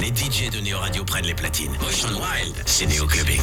les DJ de Neo Radio prennent les platines. Ocean Wild, c'est Neo Clubbing.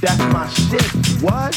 That's my shit. What?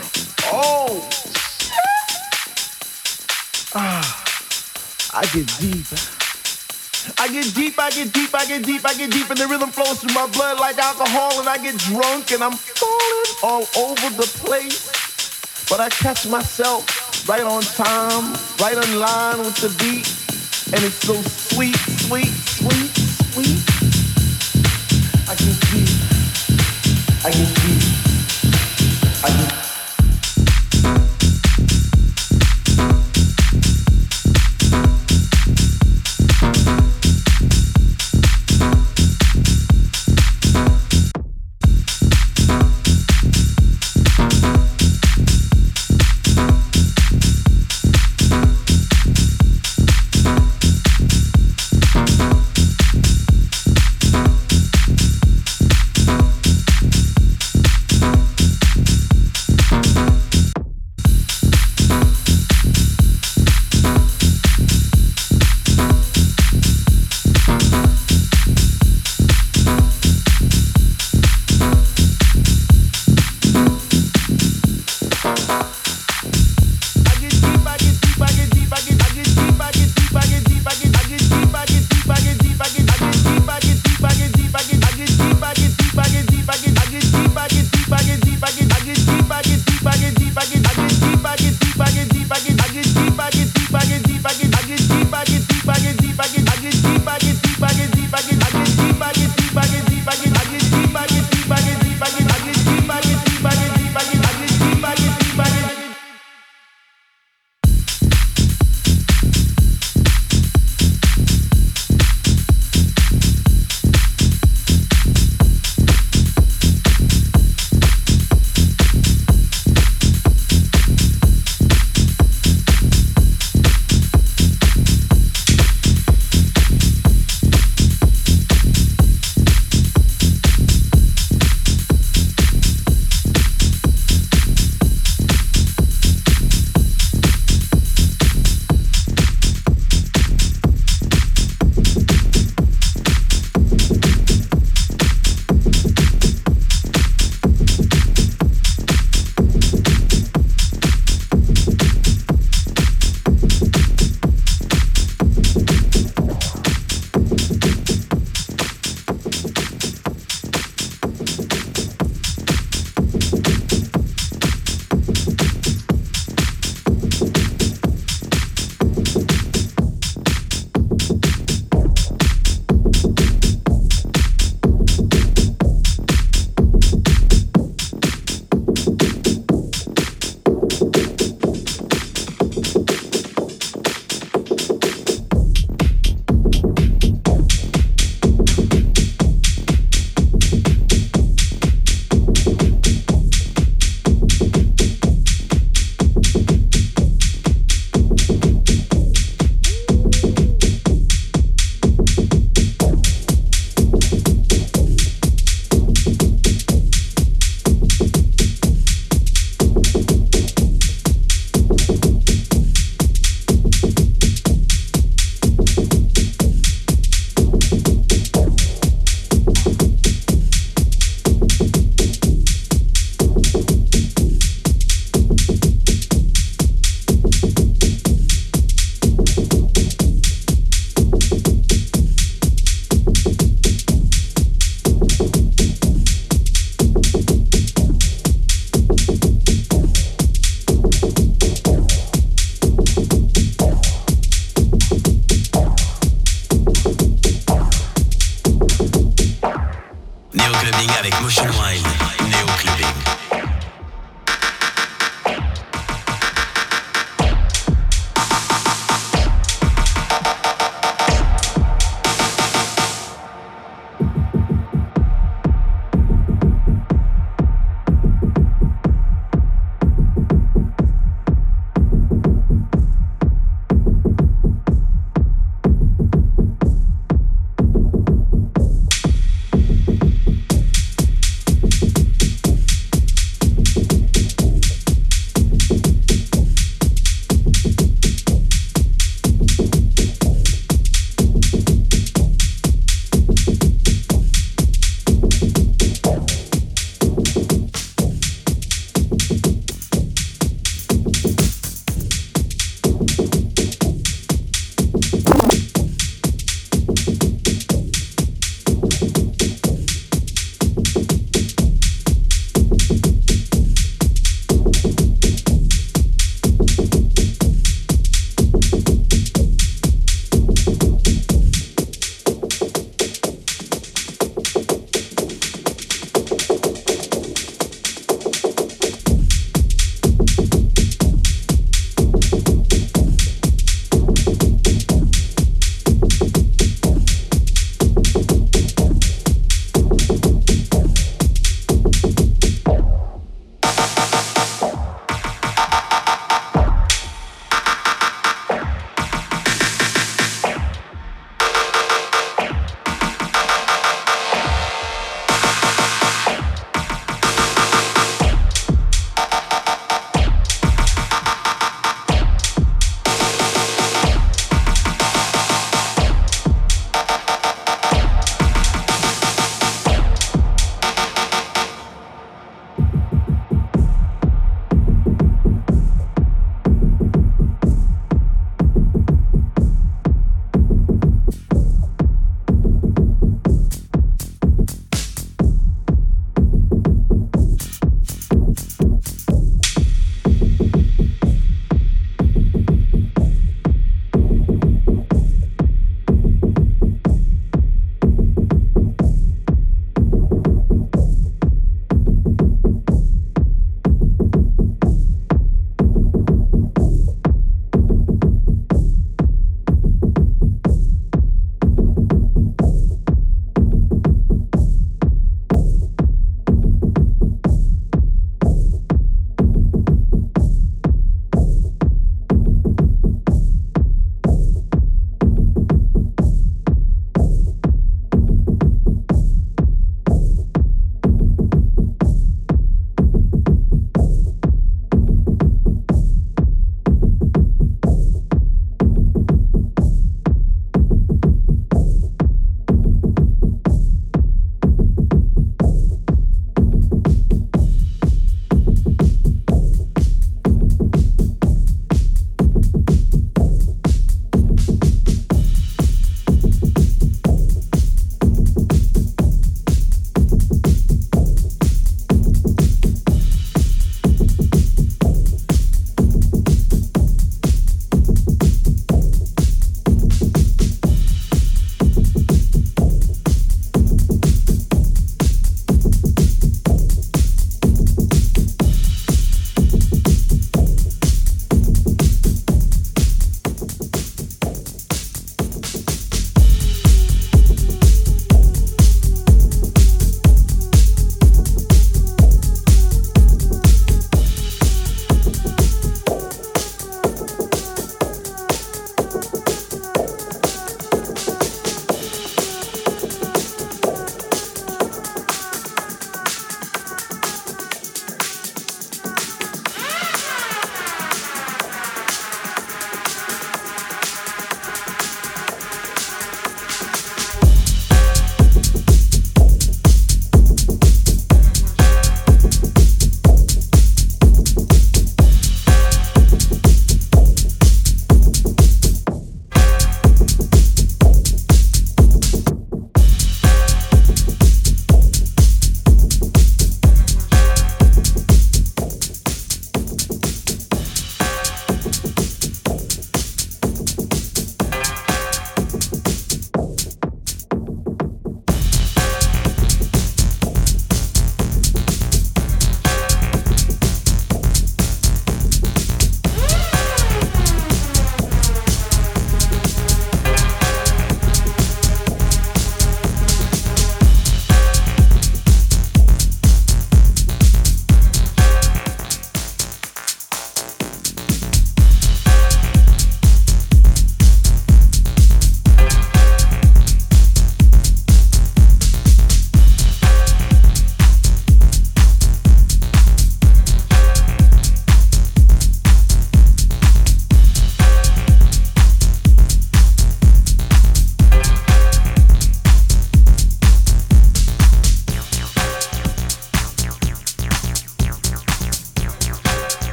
rhythm flows through my blood like alcohol, and I get drunk, and I'm falling all over the place. But I catch myself right on time, right on line with the beat, and it's so sweet, sweet,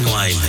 Motion Wild,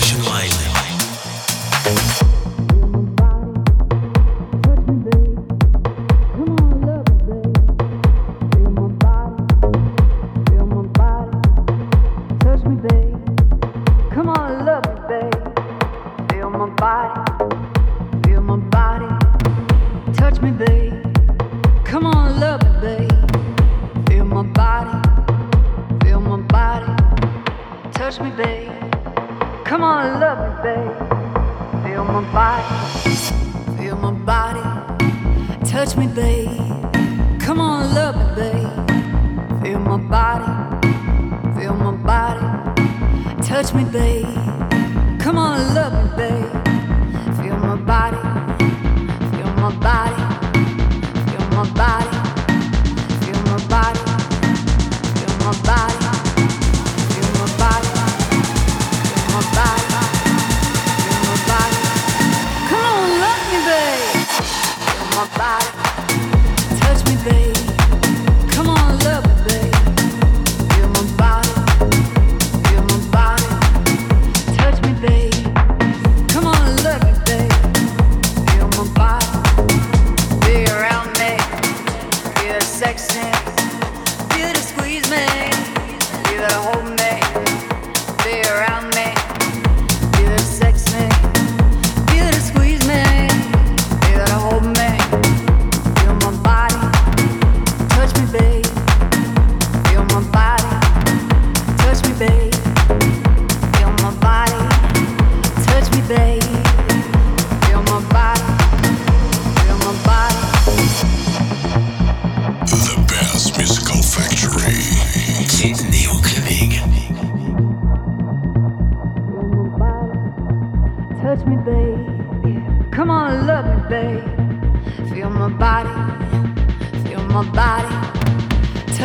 pushing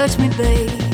touch me, babe.